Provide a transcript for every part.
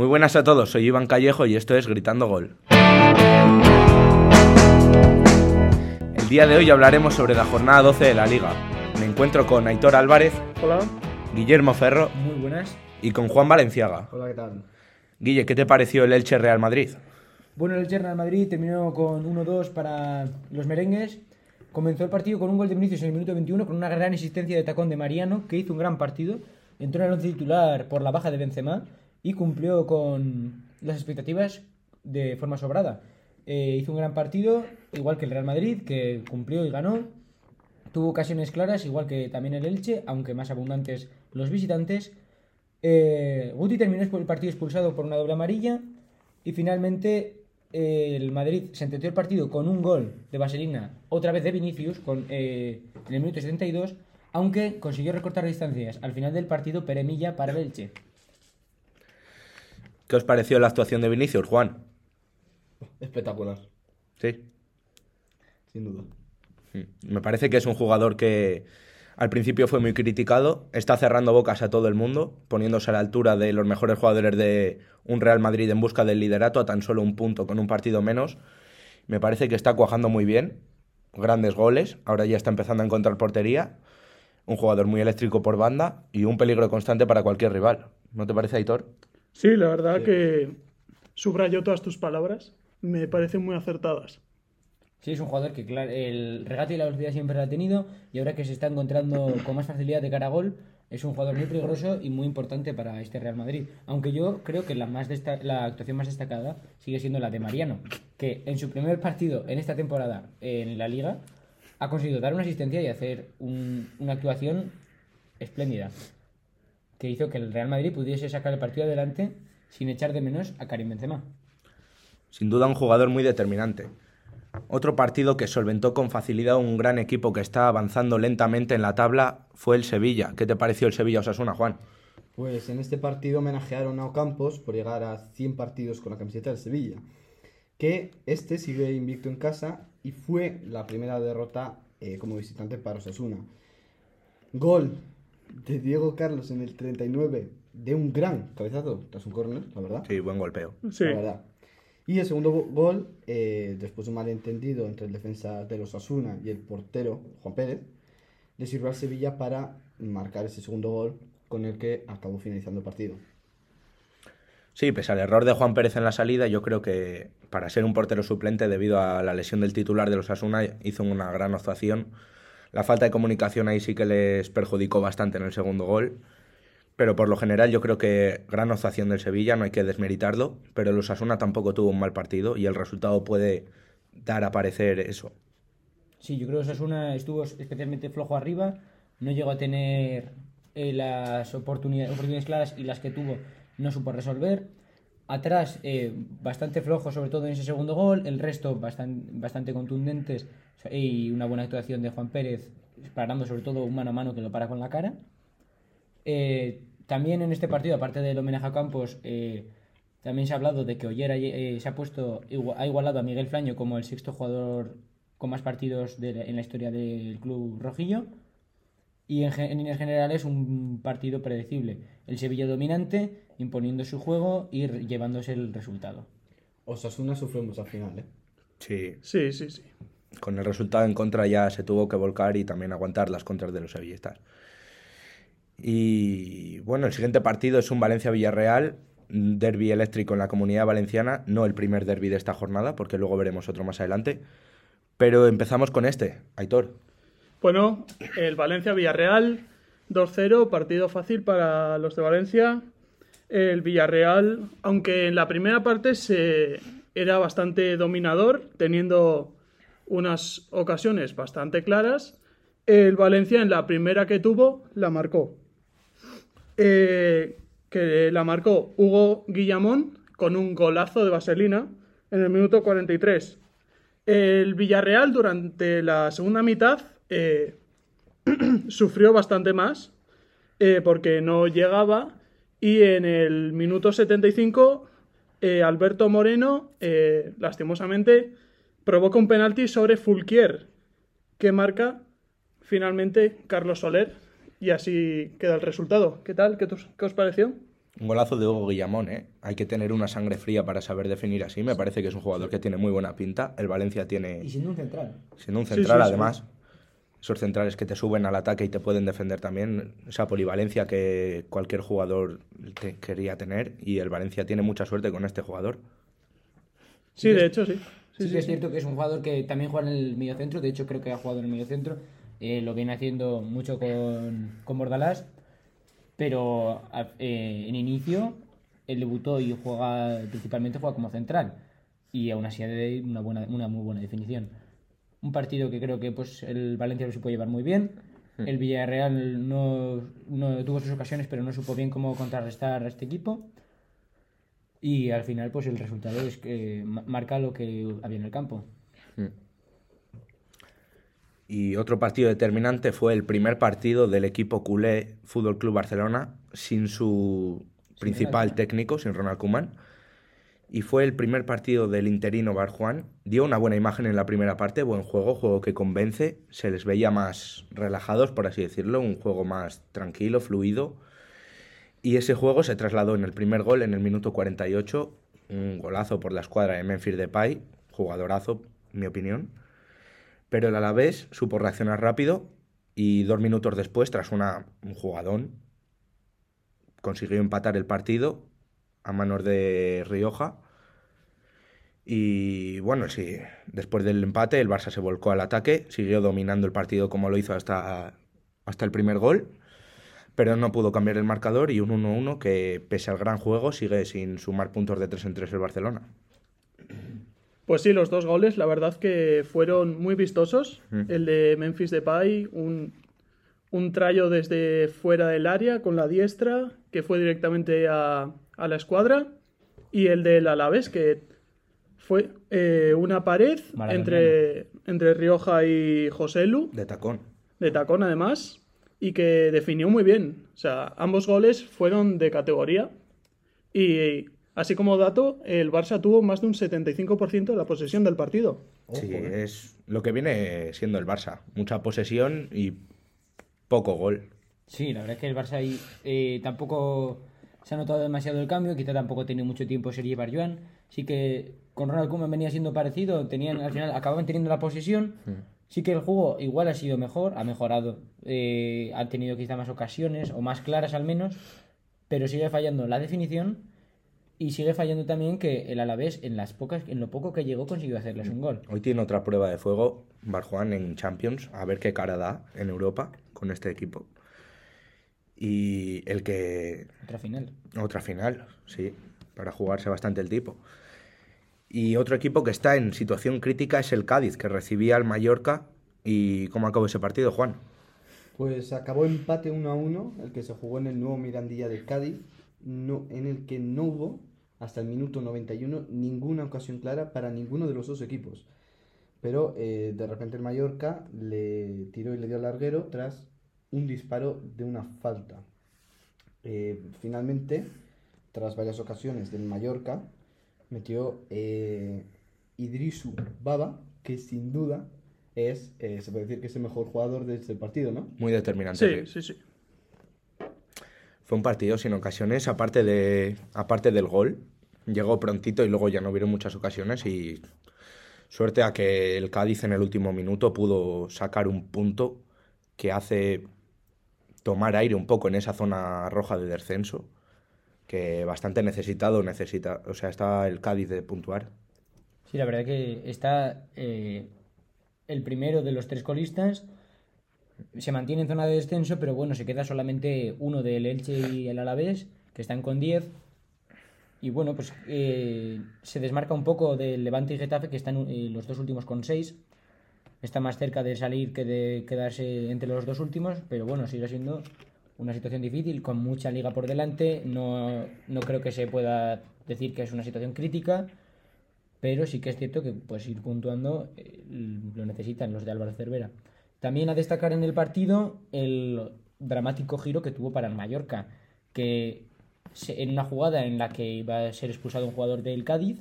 Muy buenas a todos, soy Iván Callejo y esto es Gritando Gol. El día de hoy hablaremos sobre la jornada 12 de la Liga. Me encuentro con Aitor Álvarez, Hola. Guillermo Ferro Muy buenas. y con Juan Valenciaga. Hola, ¿qué tal? Guille, ¿qué te pareció el Elche Real Madrid? Bueno, el Real Madrid terminó con 1-2 para los merengues. Comenzó el partido con un gol de Vinicius en el minuto 21 con una gran existencia de tacón de Mariano, que hizo un gran partido. Entró en el once titular por la baja de Benzema y cumplió con las expectativas de forma sobrada. Eh, hizo un gran partido, igual que el Real Madrid, que cumplió y ganó. Tuvo ocasiones claras, igual que también el Elche, aunque más abundantes los visitantes. Eh, Guti terminó el partido expulsado por una doble amarilla. Y finalmente eh, el Madrid sentenció el partido con un gol de Vaselina, otra vez de Vinicius, con, eh, en el minuto 72, aunque consiguió recortar distancias. Al final del partido, Peremilla para el Elche. ¿Qué os pareció la actuación de Vinicius, Juan? Espectacular, Sí. sin duda. Mm. Me parece que es un jugador que al principio fue muy criticado, está cerrando bocas a todo el mundo, poniéndose a la altura de los mejores jugadores de un Real Madrid en busca del liderato a tan solo un punto con un partido menos. Me parece que está cuajando muy bien, grandes goles, ahora ya está empezando a encontrar portería, un jugador muy eléctrico por banda y un peligro constante para cualquier rival. ¿No te parece, Aitor? Sí, la verdad Sí. que subrayo todas tus palabras. Me parecen muy acertadas. Sí, es un jugador que claro, el regate y la velocidad siempre lo ha tenido y ahora que se está encontrando con más facilidad de cara a gol, es un jugador muy peligroso y muy importante para este Real Madrid. Aunque yo creo que la, más la actuación más destacada sigue siendo la de Mariano, que en su primer partido en esta temporada en la liga ha conseguido dar una asistencia y hacer un- una actuación espléndida, que hizo que el Real Madrid pudiese sacar el partido adelante sin echar de menos a Karim Benzema. Sin duda un jugador muy determinante. Otro partido que solventó con facilidad un gran equipo que está avanzando lentamente en la tabla fue el Sevilla. ¿Qué te pareció el Sevilla Osasuna, Juan? Pues en este partido homenajearon a Ocampos por llegar a 100 partidos con la camiseta del Sevilla. Que este sigue invicto en casa y fue la primera derrota eh, como visitante para Osasuna. Gol de Diego Carlos en el 39 de un gran cabezazo tras un córner, la verdad. Sí, buen golpeo. Sí. La verdad. Y el segundo go- gol, eh, después de un malentendido entre el defensa de los Asuna y el portero Juan Pérez, le sirvió al Sevilla para marcar ese segundo gol con el que acabó finalizando el partido. Sí, pese al error de Juan Pérez en la salida, yo creo que para ser un portero suplente debido a la lesión del titular de los Asuna hizo una gran actuación. La falta de comunicación ahí sí que les perjudicó bastante en el segundo gol. Pero por lo general yo creo que gran actuación del Sevilla, no hay que desmeritarlo, pero el Osasuna tampoco tuvo un mal partido y el resultado puede dar a parecer eso. Sí, yo creo que Osasuna estuvo especialmente flojo arriba, no llegó a tener eh, las oportunidades, oportunidades claras y las que tuvo no supo resolver. Atrás, eh, bastante flojo, sobre todo en ese segundo gol, el resto bastan- bastante contundentes y una buena actuación de Juan Pérez, parando sobre todo un mano a mano que lo para con la cara. Eh, también en este partido, aparte del homenaje a Campos, eh, también se ha hablado de que Ollera se ha puesto ha igualado a Miguel Flaño como el sexto jugador con más partidos en la historia del club rojillo. Y en, líneas generales un partido predecible. El Sevilla dominante, imponiendo su juego y llevándose el resultado. Osasuna sufrió mucho al final, ¿eh? Sí, Sí, sí, sí. con el resultado en contra ya se tuvo que volcar y también aguantar las contras de los sevillistas. Y bueno, el siguiente partido es un Valencia-Villarreal, derby eléctrico en la comunidad valenciana, no el primer derby de esta jornada, porque luego veremos otro más adelante. Pero empezamos con este, Aitor. Bueno, el Valencia-Villarreal 2-0, partido fácil para los de Valencia. El Villarreal, aunque en la primera parte se era bastante dominador, teniendo unas ocasiones bastante claras, el Valencia en la primera que tuvo la marcó. Eh, que la marcó Hugo Guillamón con un golazo de vaselina en el minuto 43. El Villarreal durante la segunda mitad eh, sufrió bastante más eh, porque no llegaba y en el minuto 75 eh, Alberto Moreno eh, lastimosamente provoca un penalti sobre Fulquier que marca finalmente Carlos Soler y así queda el resultado. ¿Qué tal? ¿Qué, qué os pareció? Un golazo de Hugo Guillamón, ¿eh? Hay que tener una sangre fría para saber definir así. Me parece que es un jugador que tiene muy buena pinta. El Valencia tiene, Y siendo un central. siendo un central sí, sí. además, esos centrales que te suben al ataque y te pueden defender también. Esa polivalencia que cualquier jugador te- quería tener. Y el Valencia tiene mucha suerte con este jugador. Sí, de hecho, sí. Sí, Sí, que sí, es sí. cierto que es un jugador que también juega en el mediocentro, de hecho creo que ha jugado en el mediocentro, eh, lo viene haciendo mucho con, con Bordalás, pero a- eh, en inicio él debutó y juega principalmente juega como central y aún así ha de una, buena, una muy buena definición. Un partido que creo que pues el Valencia lo supo llevar muy bien, el Villarreal no, no tuvo sus ocasiones pero no supo bien cómo contrarrestar a este equipo. Y al final, pues el resultado es que ma- marca lo que había en el campo. Y otro partido determinante fue el primer partido del equipo culé Fútbol Club Barcelona sin su principal técnico, sin Ronald Koeman. Y fue el primer partido del interino Barjuan. Dio una buena imagen en la primera parte, buen juego, juego que convence. Se les veía más relajados, por así decirlo, un juego más tranquilo, fluido. Y ese juego se trasladó en el primer gol en el minuto 48, un golazo por la escuadra de Memphis Depay, jugadorazo, en mi opinión. Pero el Alavés supo reaccionar rápido y dos minutos después, tras una, un jugadón, consiguió empatar el partido a manos de Rioja. Y bueno, sí, después del empate el Barça se volcó al ataque, siguió dominando el partido como lo hizo hasta, hasta el primer gol, pero no pudo cambiar el marcador y un 1-1 que pese al gran juego sigue sin sumar puntos de 3 en 3 el Barcelona. Pues sí, los dos goles, la verdad que fueron muy vistosos. Mm. El de Memphis Depay, un, un trayo desde fuera del área con la diestra, que fue directamente a, a la escuadra. Y el del Alavés, que fue eh, una pared entre, entre Rioja y José Lu, De tacón. de tacón además, y que definió muy bien. O sea, ambos goles fueron de categoría. Y así como dato, el Barça tuvo más de un 75% de la posesión del partido. Sí, Ojo, eh. es lo que viene siendo el Barça. Mucha posesión y poco gol. Sí, la verdad es que el Barça ahí eh, tampoco se ha notado demasiado el cambio, quizá tampoco tenido mucho tiempo Sergi Barjuan. Sí que con Ronald Koeman venía siendo parecido, tenían al final acababan teniendo la posesión. Sí que el juego igual ha sido mejor, ha mejorado, eh, ha tenido quizá más ocasiones o más claras al menos, pero sigue fallando la definición y sigue fallando también que el Alavés en las pocas en lo poco que llegó consiguió hacerles un gol. Hoy tiene otra prueba de fuego, Barjuan en Champions, a ver qué cara da en Europa con este equipo. Y el que Otra final. Otra final, sí, para jugarse bastante el tipo. Y otro equipo que está en situación crítica es el Cádiz, que recibía al Mallorca. ¿Y cómo acabó ese partido, Juan? Pues acabó empate 1 a 1, el que se jugó en el nuevo Mirandilla de Cádiz, no, en el que no hubo, hasta el minuto 91, ninguna ocasión clara para ninguno de los dos equipos. Pero eh, de repente el Mallorca le tiró y le dio al larguero tras un disparo de una falta. Eh, finalmente, tras varias ocasiones del Mallorca, metió eh, Idrisu Baba, que sin duda es, eh, se puede decir que es el mejor jugador de este partido, ¿no? Muy determinante. Sí, sí, sí. Fue un partido sin ocasiones, aparte, de, aparte del gol. Llegó prontito y luego ya no hubieron muchas ocasiones y suerte a que el Cádiz en el último minuto pudo sacar un punto que hace tomar aire un poco en esa zona roja de descenso, que bastante necesitado necesita, o sea, está el Cádiz de puntuar. Sí, la verdad que está eh, el primero de los tres colistas. Se mantiene en zona de descenso, pero bueno, se queda solamente uno del Elche y el Alavés, que están con 10. Y bueno, pues eh, se desmarca un poco del Levante y Getafe, que están eh, los dos últimos con 6. Está más cerca de salir que de quedarse entre los dos últimos, pero bueno, sigue siendo una situación difícil, con mucha liga por delante. No, no creo que se pueda decir que es una situación crítica, pero sí que es cierto que pues ir puntuando eh, lo necesitan los de Álvaro Cervera. También a destacar en el partido el dramático giro que tuvo para el Mallorca, que en una jugada en la que iba a ser expulsado un jugador del Cádiz,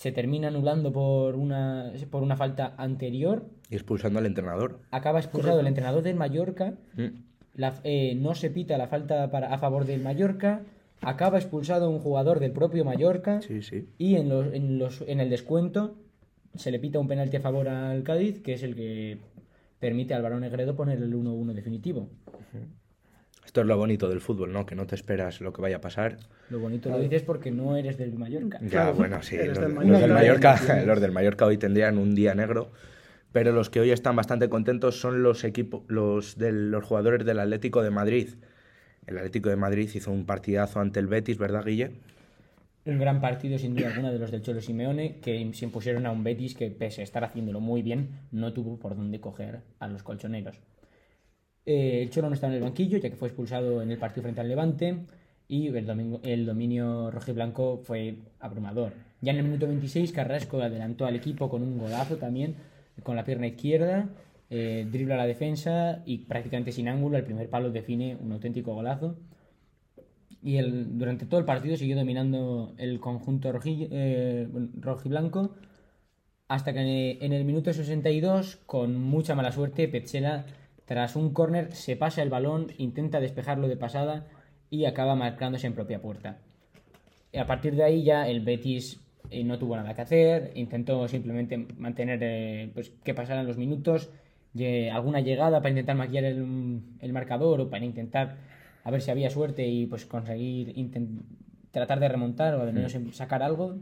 se termina anulando por una, por una falta anterior, Y expulsando al entrenador. acaba expulsado el entrenador del Mallorca, Mm. la- eh, no se pita la falta para, a favor del Mallorca, acaba expulsado un jugador del propio Mallorca Sí, sí. y en, los, en, los, en el descuento se le pita un penalti a favor al Cádiz, que es el que permite al Barón Negredo poner el 1-1 definitivo. Esto es lo bonito del fútbol, ¿no? Que no te esperas lo que vaya a pasar. Lo bonito lo dices porque no eres del Mallorca. Ya, Claro, bueno, sí. Los, del los del Mallorca. Mallorca, los del Mallorca hoy tendrían un día negro. Pero los que hoy están bastante contentos son los equipos, los de los jugadores del Atlético de Madrid. El Atlético de Madrid hizo un partidazo ante el Betis, ¿verdad, Guille? Un gran partido, sin duda alguna, de los del Cholo Simeone, que se impusieron a un Betis que, pese a estar haciéndolo muy bien, no tuvo por dónde coger a los colchoneros. Eh, el Cholo no estaba en el banquillo, ya que fue expulsado en el partido frente al Levante, y el, domingo, el dominio rojiblanco fue abrumador. Ya en el minuto 26, Carrasco adelantó al equipo con un golazo también, con la pierna izquierda, eh, dribla la defensa y prácticamente sin ángulo, el primer palo define un auténtico golazo y durante todo el partido siguió dominando el conjunto roji, eh, rojiblanco hasta que en el, en el minuto 62, con mucha mala suerte, Petzela, tras un córner, se pasa el balón, intenta despejarlo de pasada y acaba marcándose en propia puerta. Y a partir de ahí ya el Betis eh, no tuvo nada que hacer, intentó simplemente mantener eh, pues, que pasaran los minutos, lle- alguna llegada para intentar maquillar el, el marcador o para intentar a ver si había suerte y pues conseguir tratar de remontar o al menos sacar algo.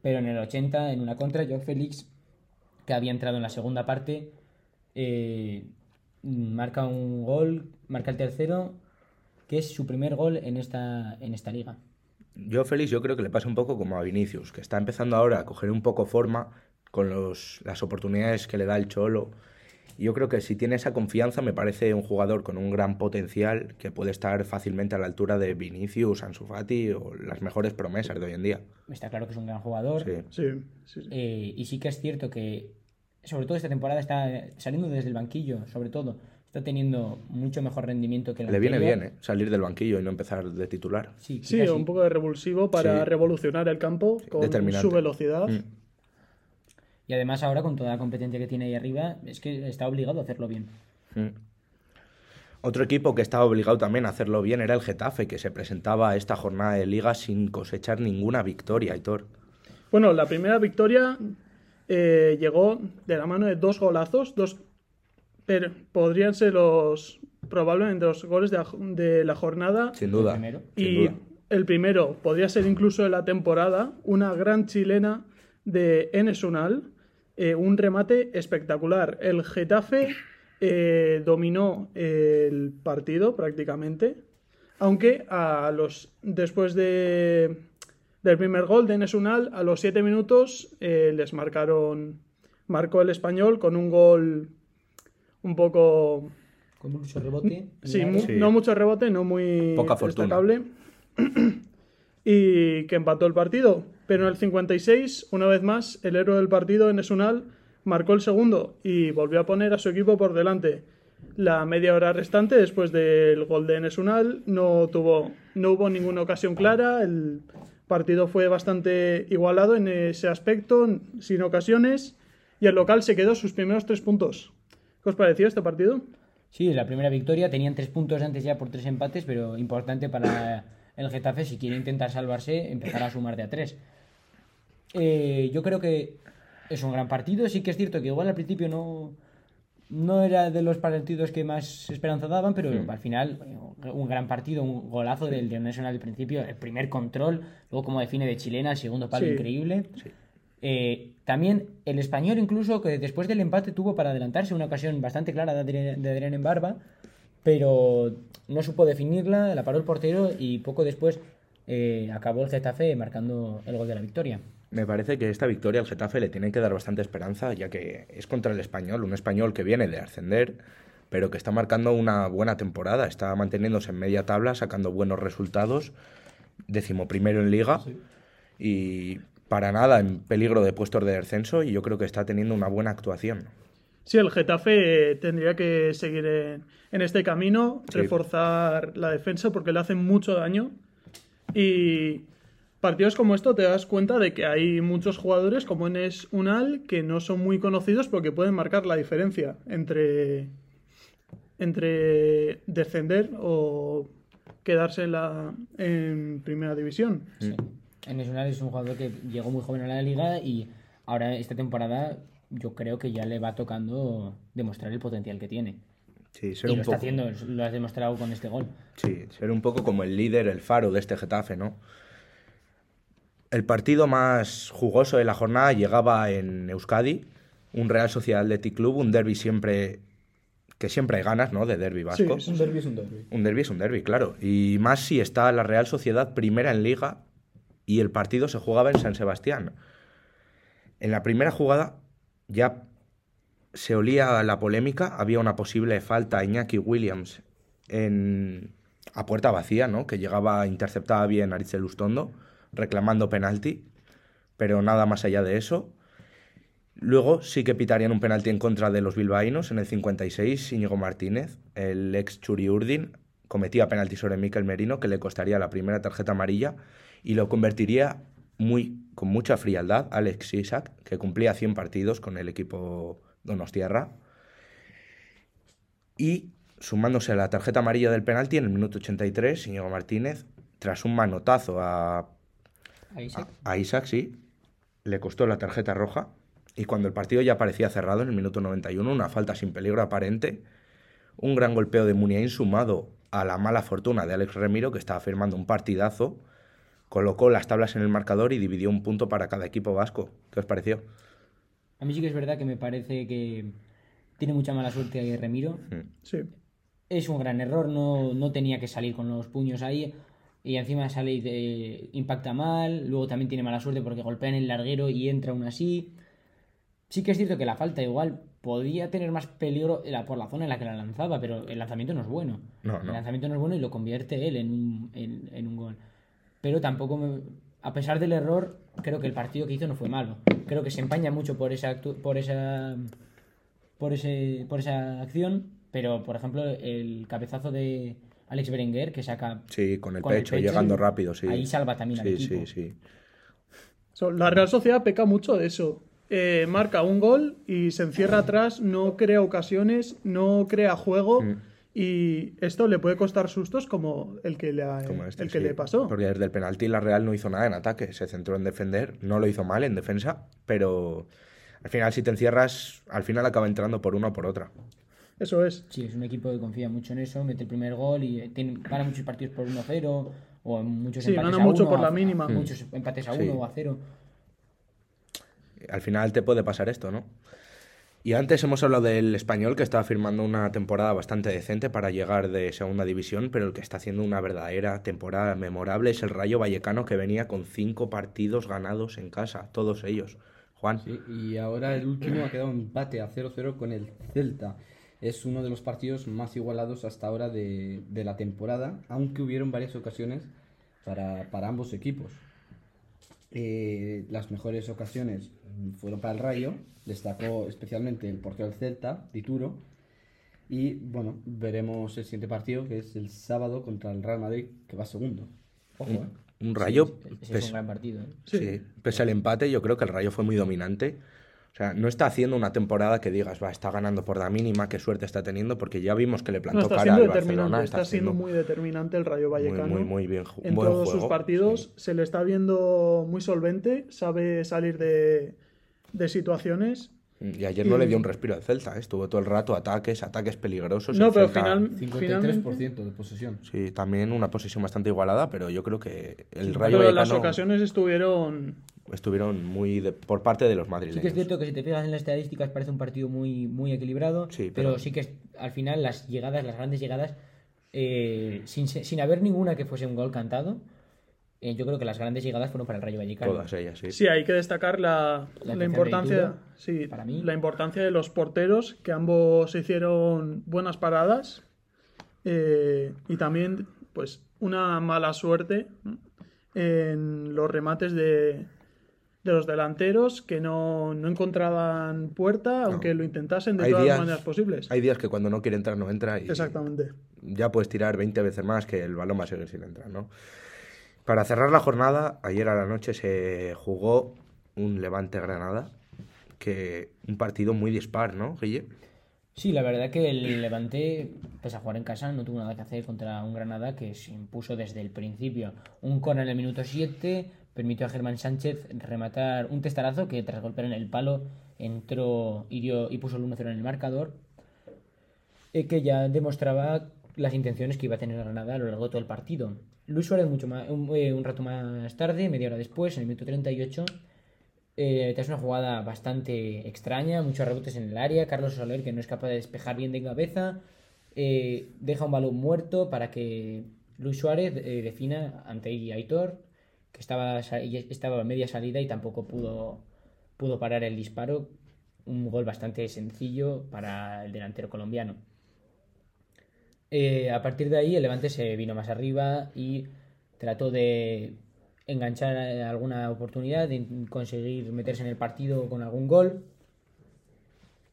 Pero en el 80, en una contra, Joao Félix, que había entrado en la segunda parte, eh, marca un gol, marca el tercero, que es su primer gol en esta, en esta liga. Yo, Félix, yo creo que le pasa un poco como a Vinicius, que está empezando ahora a coger un poco forma con los, las oportunidades que le da el Cholo. Yo creo que si tiene esa confianza, me parece un jugador con un gran potencial que puede estar fácilmente a la altura de Vinicius, Ansu Fati o las mejores promesas de hoy en día. Está claro que es un gran jugador. Sí. Sí, sí, sí. Eh, y sí que es cierto que, sobre todo esta temporada, está saliendo desde el banquillo, sobre todo. Está teniendo mucho mejor rendimiento que la Le viene anterior. bien, ¿eh? Salir del banquillo y no empezar de titular. Sí, Sí, un poco de revulsivo para Sí. revolucionar el campo con su velocidad. Mm. Y además ahora con toda la competencia que tiene ahí arriba, es que está obligado a hacerlo bien. Mm. Otro equipo que estaba obligado también a hacerlo bien era el Getafe, que se presentaba a esta jornada de liga sin cosechar ninguna victoria, Aitor. Bueno, la primera victoria eh, llegó de la mano de dos golazos, dos pero podrían ser los probablemente los goles de, la- de la jornada Sin duda. El primero. sin y duda. el primero podría ser incluso de la temporada, una gran chilena de Enes Unal, eh, un remate espectacular. El Getafe eh, dominó el partido prácticamente, aunque a los después de del primer gol de Enes Unal, a los siete minutos eh, les marcaron marcó el español con un gol un poco Con mucho rebote. Sí, mu- área. Sí. no mucho rebote, no muy Poca fortuna. destacable. y que empató el partido. Pero en el 56, una vez más, el héroe del partido, Enes Unal, marcó el segundo y volvió a poner a su equipo por delante. La media hora restante, después del gol de Enes Unal, no, tuvo, no hubo ninguna ocasión clara. El partido fue bastante igualado en ese aspecto, sin ocasiones. Y el local se quedó sus primeros tres puntos. ¿Qué os pareció este partido? Sí, la primera victoria. Tenían tres puntos antes ya por tres empates, pero importante para el Getafe si quiere intentar salvarse, empezar a sumar de a tres. Eh, yo creo que es un gran partido. Sí que es cierto que igual al principio no, no era de los partidos que más esperanza daban, pero al final eh, un gran partido, un golazo del de Nacional al principio, el primer control, luego como define de chilena, el segundo palo Sí. increíble. Eh, también el español incluso que después del empate tuvo para adelantarse una ocasión bastante clara de Adrián, de Adrián en barba, pero no supo definirla, la paró el portero y poco después eh, acabó el Getafe marcando el gol de la victoria. Me parece que esta victoria al Getafe le tiene que dar bastante esperanza, ya que es contra el español, un español que viene de ascender, pero que está marcando una buena temporada, está manteniéndose en media tabla, sacando buenos resultados, decimoprimero en liga y para nada en peligro de puestos de descenso y yo creo que está teniendo una buena actuación. Sí, el Getafe eh, tendría que seguir en, en este camino, Sí. reforzar la defensa porque le hacen mucho daño. Y partidos como esto te das cuenta de que hay muchos jugadores como Enes Unal que no son muy conocidos porque pueden marcar la diferencia entre, entre descender o quedarse en, la, en primera división. Sí. Enes Unal es un jugador que llegó muy joven a la liga y ahora esta temporada yo creo que ya le va tocando demostrar el potencial que tiene. Sí, ser Y un lo está haciendo, lo has demostrado con este gol. sí, ser un poco como el líder, el faro de este Getafe, ¿no? El partido más jugoso de la jornada llegaba en Euskadi, un Real Sociedad Athletic Club, un derby siempre que siempre hay ganas, ¿no? De derby vasco. Sí, Un derbi es un derbi. Un derby es un derby, claro. Y más si está la Real Sociedad primera en liga y el partido se jugaba en San Sebastián. En la primera jugada ya se olía la polémica, había una posible falta a Iñaki Williams en, a puerta vacía, ¿no? Que llegaba, interceptaba bien Aritzel Lustondo, reclamando penalti, pero nada más allá de eso. Luego sí que pitarían un penalti en contra de los bilbaínos en el 56. Íñigo Martínez, el ex Churi Urdin, cometía penalti sobre Miquel Merino que le costaría la primera tarjeta amarilla y lo convertiría muy, con mucha frialdad Alex Isaac, que cumplía 100 partidos con el equipo Donostierra. Y sumándose a la tarjeta amarilla del penalti en el minuto 83, Íñigo Martínez, tras un manotazo a Ahí sí. a, a Isaac, sí. Le costó la tarjeta roja. Y cuando el partido ya parecía cerrado, en el minuto 91, una falta sin peligro aparente, un gran golpeo de Muniain sumado a la mala fortuna de Alex Remiro, que estaba firmando un partidazo, colocó las tablas en el marcador y dividió un punto para cada equipo vasco. ¿Qué os pareció? A mí sí que es verdad que me parece que tiene mucha mala suerte ahí Remiro. Sí. Es un gran error, no, no tenía que salir con los puños ahí. Y encima sale y impacta mal. Luego también tiene mala suerte porque golpea en el larguero y entra aún así. Sí que es cierto que la falta igual podía tener más peligro por la zona en la que la lanzaba, pero el lanzamiento no es bueno. No, El lanzamiento no es bueno y lo convierte él en un, en, en un gol. Pero tampoco, me- a pesar del error, creo que el partido que hizo no fue malo. Creo que se empaña mucho por esa, por esa, por ese, por esa acción, pero por ejemplo el cabezazo de Alex Berenguer que saca Sí, con el, pecho, llegando rápido, sí. ahí salva también al Sí, equipo. sí, sí. So, La Real Sociedad peca mucho de eso. Eh, marca un gol y se encierra atrás, no crea ocasiones, no crea juego Mm. y esto le puede costar sustos como el que le, ha- Como este, el que sí. le pasó. Porque desde el penalti la Real no hizo nada en ataque, se centró en defender, no lo hizo mal en defensa, pero al final si te encierras, al final acaba entrando por una o por otra. Eso es. Sí, es un equipo que confía mucho en eso, mete el primer gol y eh, tiene, gana muchos partidos por 1-0 o muchos Sí, empates gana a mucho uno, por a- la a- mínima. Muchos empates a Sí. 1 o a 0. Al final te puede pasar esto, ¿no? Y antes hemos hablado del español que está firmando una temporada bastante decente para llegar de segunda división, pero el que está haciendo una verdadera temporada memorable es el Rayo Vallecano que venía con cinco partidos ganados en casa, todos ellos. Juan, Sí, y ahora el último ha quedado empate a 0-0 con el Celta. Es uno de los partidos más igualados hasta ahora de, de la temporada, aunque hubieron varias ocasiones para, para ambos equipos. Eh, las mejores ocasiones fueron para el Rayo, destacó especialmente el portero del Celta, Dituro. Y bueno, veremos el siguiente partido, que es el sábado contra el Real Madrid, que va segundo. Ojo, ¿eh? un Rayo, Ese es un gran partido. ¿eh? Sí. sí, pese al empate, yo creo que el Rayo fue muy dominante. O sea, no está haciendo una temporada que digas, va, está ganando por la mínima, qué suerte está teniendo, porque ya vimos que le plantó está cara al Barcelona. está, siendo muy determinante el Rayo muy, Vallecano. muy, muy bien. ju- en buen todos sus partidos sí. se le está viendo muy solvente, sabe salir de, de situaciones. Y ayer no le dio un respiro al Celta, ¿eh? estuvo todo el rato ataques, ataques peligrosos. No, el pero Celta- final, 53% finalmente, de posesión. Sí, también una posesión bastante igualada, pero yo creo que el pero Rayo las Vallecano ocasiones estuvieron estuvieron muy de- por parte de los Sí madrileños. que es cierto que si te fijas en las estadísticas parece un partido muy, muy equilibrado, Sí, pero... pero- sí que es- al final las llegadas, las grandes llegadas, eh, sin, sin haber ninguna que fuese un gol cantado, eh, yo creo que las grandes llegadas fueron para el Rayo Vallecano. Todas ellas, sí. Sí, hay que destacar la, La de importancia, Dituro, sí, para mí. la importancia de los porteros, que ambos hicieron buenas paradas eh, y también, pues, una mala suerte en los remates de, de los delanteros que no, no encontraban puerta, aunque lo intentasen de Hay todas días- las maneras posibles. Hay días que cuando no quiere entrar no entra y Exactamente. ya puedes tirar 20 veces más que el balón va a seguir sin entrar, ¿no? Para cerrar la jornada, ayer a la noche se jugó un Levante Granada, que un partido muy dispar, ¿no, Guille? Sí, la verdad que el Levante, pese a jugar en casa, no tuvo nada que hacer contra un Granada que se impuso desde el principio. Un corner en el minuto 7 permitió a Germán Sánchez rematar un testarazo que tras golpear en el palo entró dio, y puso el 1-0 en el marcador, eh, que ya demostraba las intenciones que iba a tener Granada a lo largo de todo el partido. Luis Suárez mucho más, un, eh, un rato más tarde, media hora después, en el minuto 38, eh, tras una jugada bastante extraña, muchos rebotes en el área, Carlos Soler que no es capaz de despejar bien de cabeza, eh, deja un balón muerto para que Luis Suárez eh, defina ante Aitor, que estaba, estaba a media salida y tampoco pudo, pudo parar el disparo. Un gol bastante sencillo para el delantero colombiano. Eh, a partir de ahí el Levante se vino más arriba y trató de enganchar eh, alguna oportunidad, de conseguir meterse en el partido con algún gol.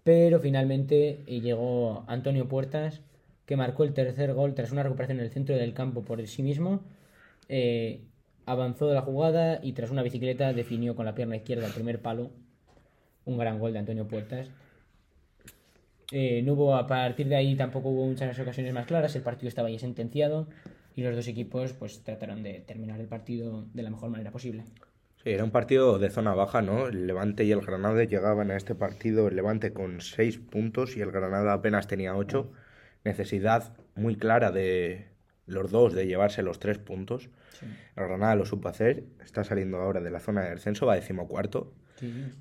Pero finalmente eh, llegó Antonio Puertas, que marcó el tercer gol tras una recuperación en el centro del campo por sí mismo. Avanzó de la jugada y tras una bicicleta definió con la pierna izquierda el primer palo. Un gran gol de Antonio Puertas. Eh, no hubo, a partir de ahí tampoco hubo muchas ocasiones más claras, el partido estaba ya sentenciado y los dos equipos pues trataron de terminar el partido de la mejor manera posible. Sí, era un partido de zona baja, ¿no? El Levante y el Granada llegaban a este partido, el Levante con 6 puntos y el Granada apenas tenía 8. Necesidad muy clara de los dos de llevarse los 3 puntos. El Granada lo supo hacer, está saliendo ahora de la zona de descenso, va decimocuarto.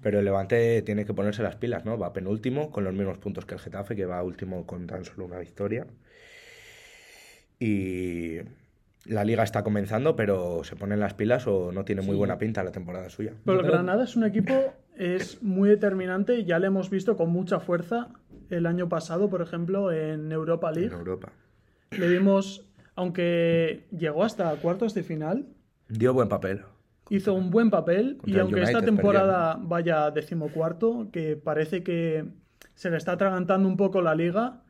Pero el Levante tiene que ponerse las pilas, ¿no? Va penúltimo con los mismos puntos que el Getafe, que va último con tan solo una victoria. Y la liga está comenzando, pero se ponen las pilas o no tiene muy Sí. buena pinta la temporada suya. Pero el Granada es un equipo es muy determinante y ya le hemos visto con mucha fuerza el año pasado, por ejemplo, en Europa En League. Europa. Le vimos, aunque llegó hasta cuartos de final, Dio buen papel. Hizo un buen papel y aunque esta temporada vaya decimocuarto, que parece que se le está atragantando un poco la liga,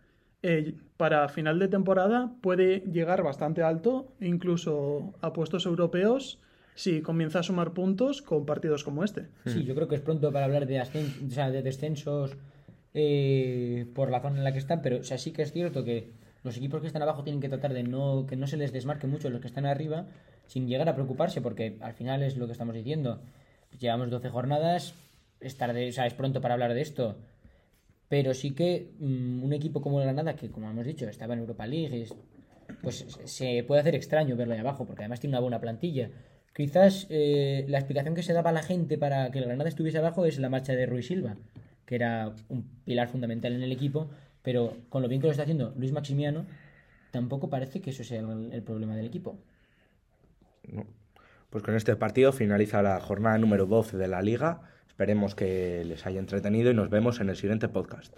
eh, para final de temporada puede llegar bastante alto, incluso a puestos europeos, si comienza a sumar puntos con partidos como este. Sí, yo creo que es pronto para hablar de, ascen- o sea, de descensos eh, por la zona en la que están, pero o sea, sí que es cierto que los equipos que están abajo tienen que tratar de no que no se les desmarque mucho los que están arriba, sin llegar a preocuparse, porque al final es lo que estamos diciendo. Llevamos 12 jornadas, es tarde, es pronto para hablar de esto. Pero sí que mm, un equipo como el Granada, que como hemos dicho, estaba en Europa League, es- pues se puede hacer extraño verlo ahí abajo, porque además tiene una buena plantilla. Quizás eh, la explicación que se daba a la gente para que el Granada estuviese abajo es la marcha de Ruiz Silva, que era un pilar fundamental en el equipo, pero con lo bien que lo está haciendo Luis Maximiano, tampoco parece que eso sea el problema del equipo. Pues con este partido finaliza la jornada número 12 de la liga. Esperemos que les haya entretenido y nos vemos en el siguiente podcast.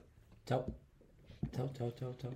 Chao, chao, chao, chao. chao.